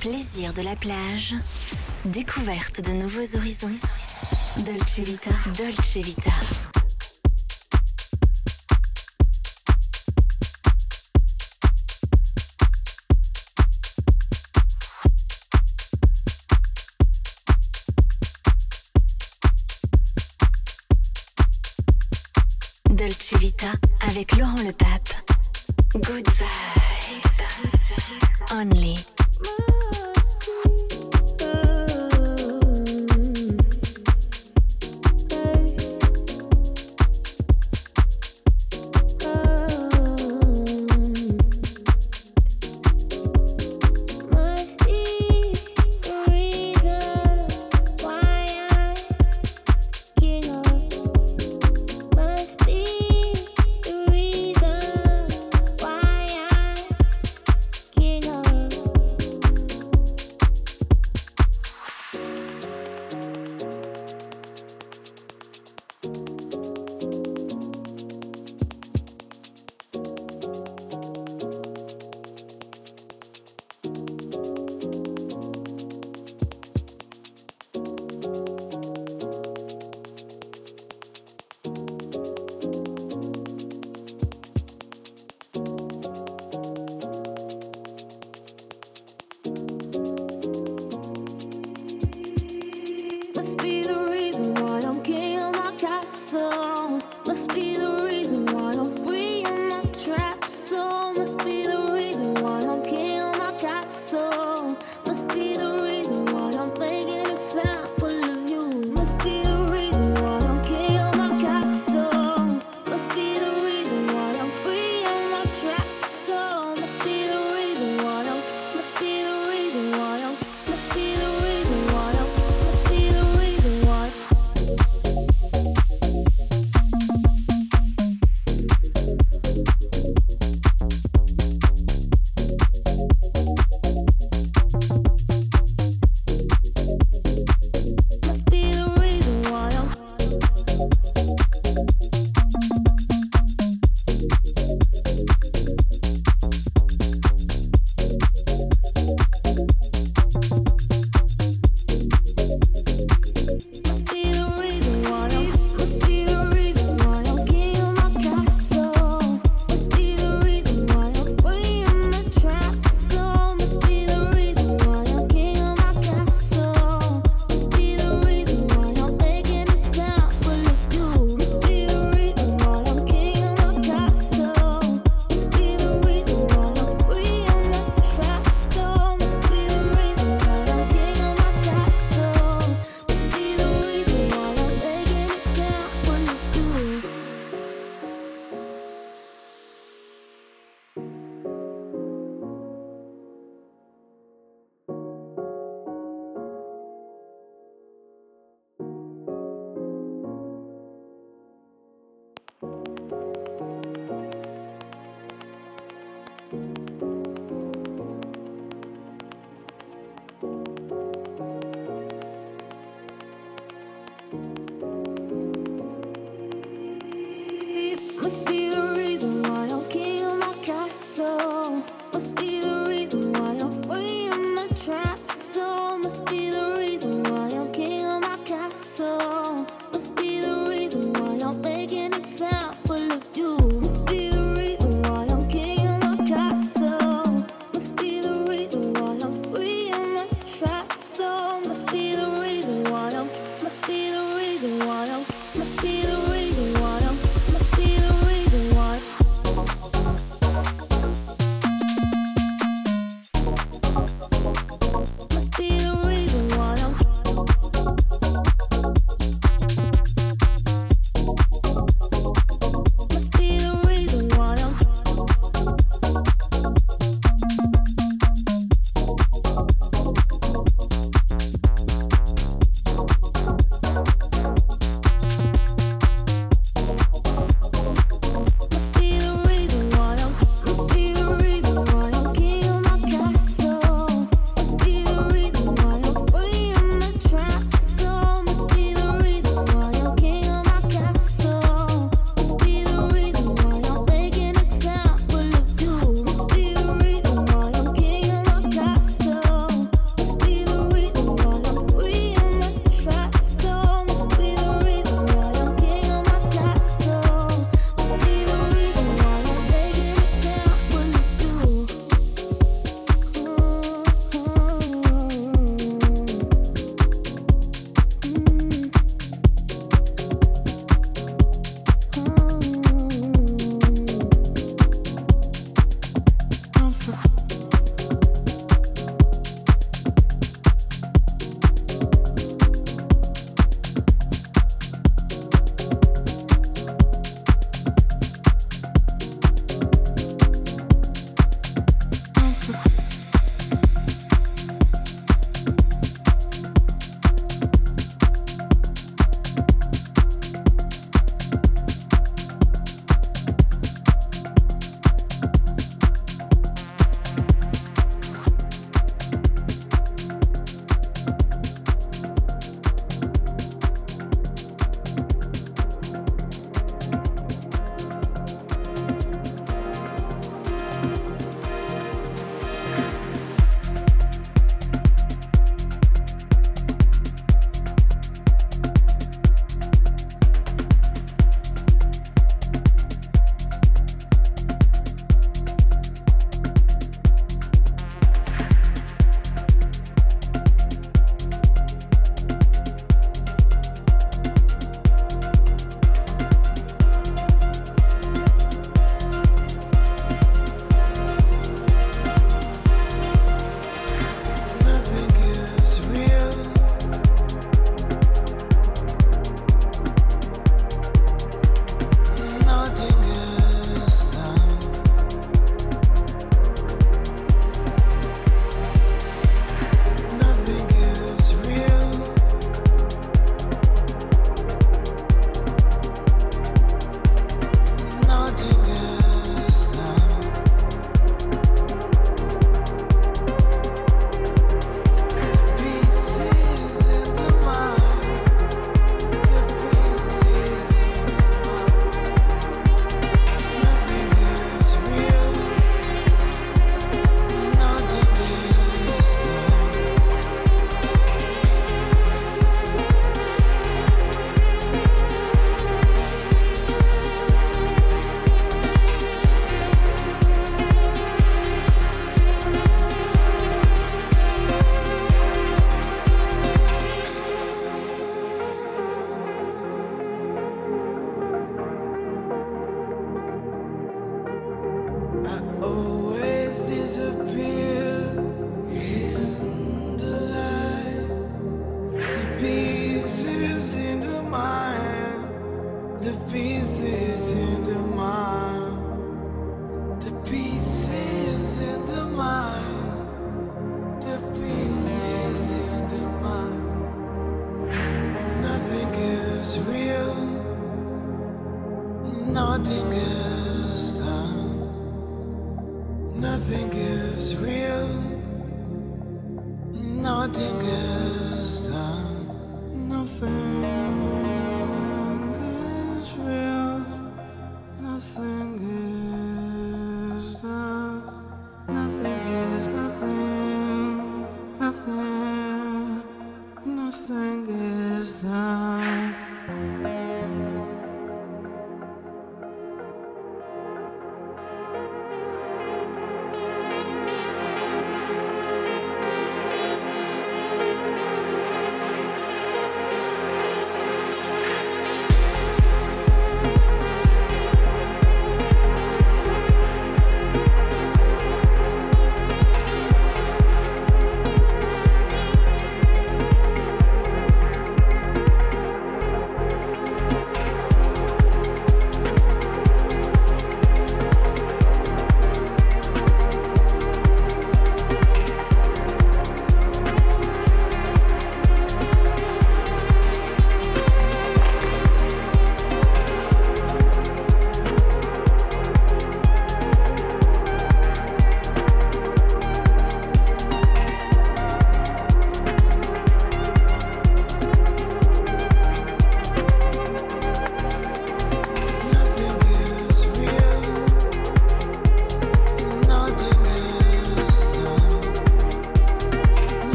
Plaisir de la plage. Découverte de nouveaux horizons. Dolce Vita. Dolce Vita. Dolce Vita avec Laurent Le Pape. Good vibes. Only.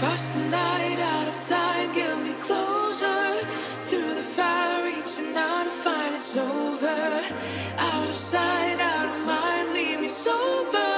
Cross the night out of time, give me closure. Through the fire, reaching out to find it's over. Out of sight, out of mind, leave me sober.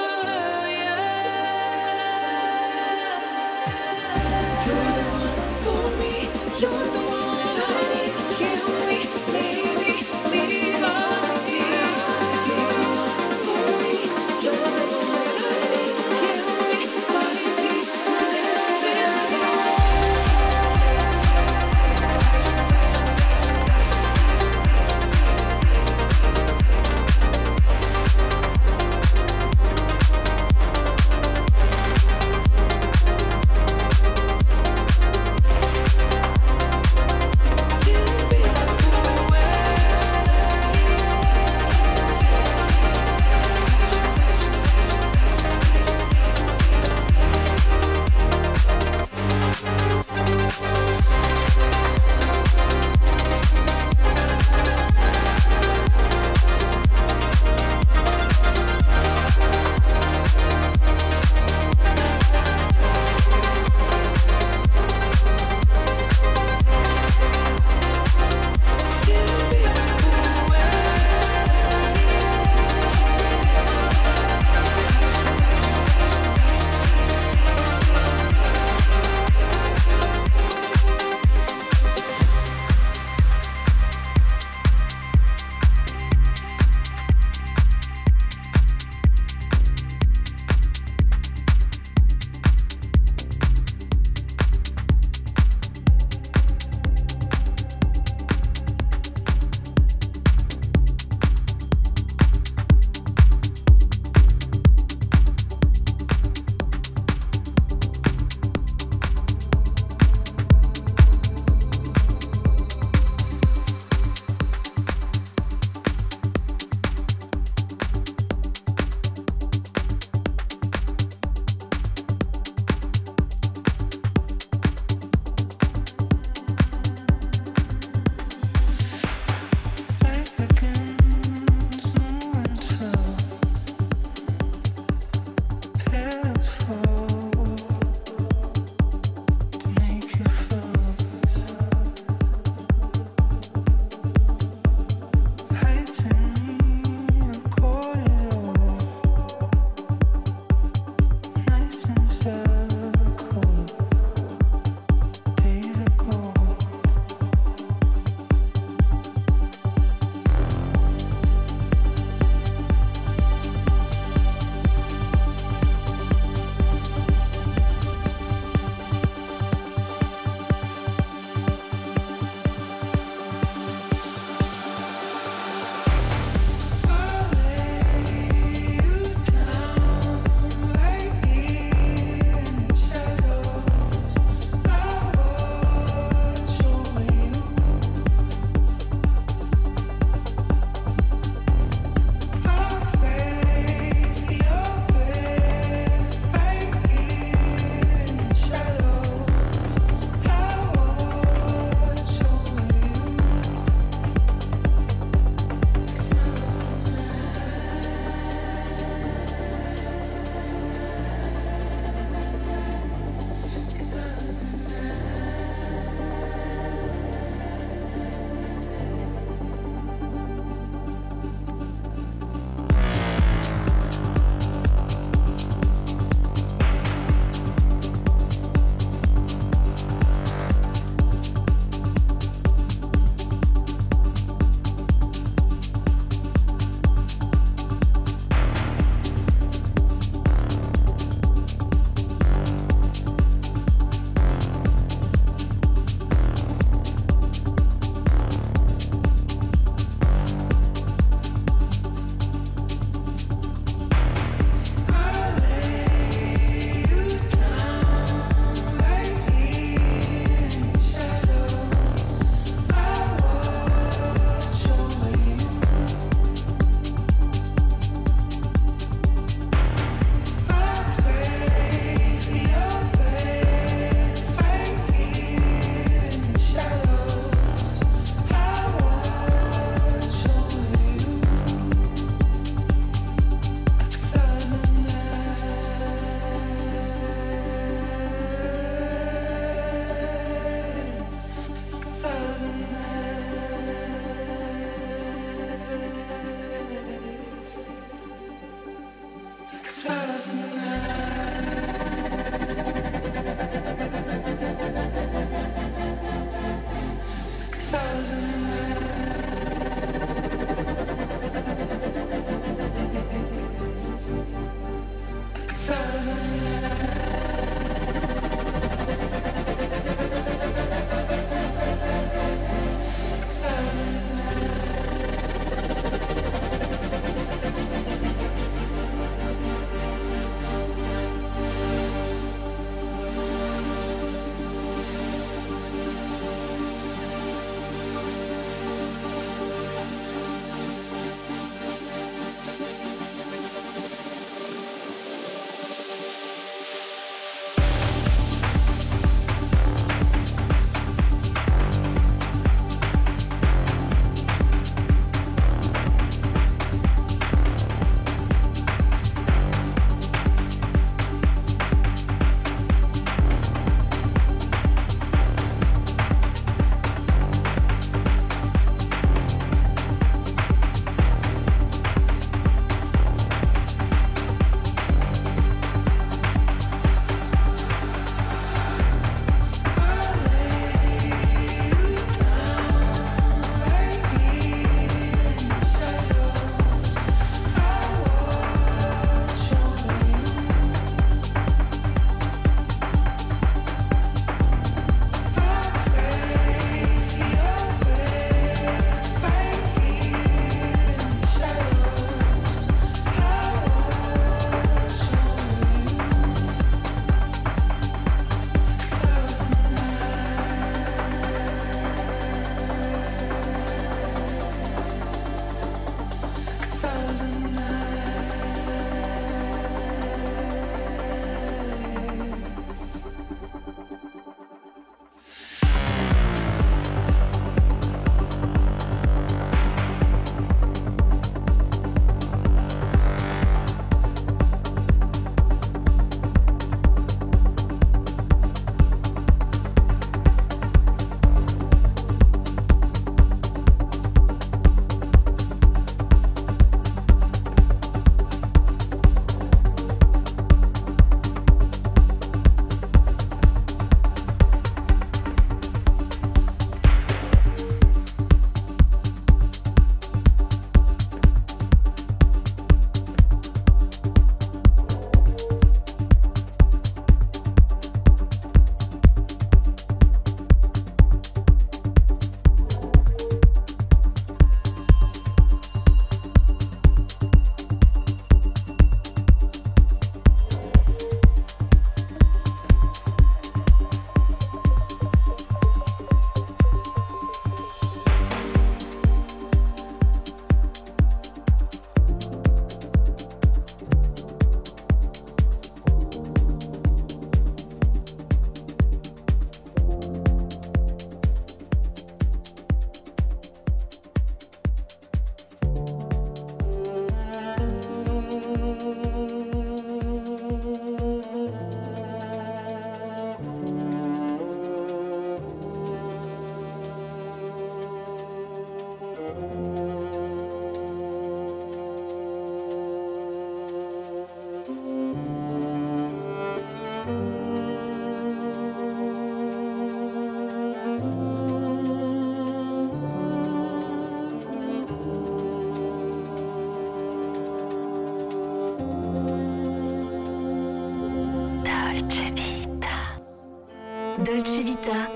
Dolce Vita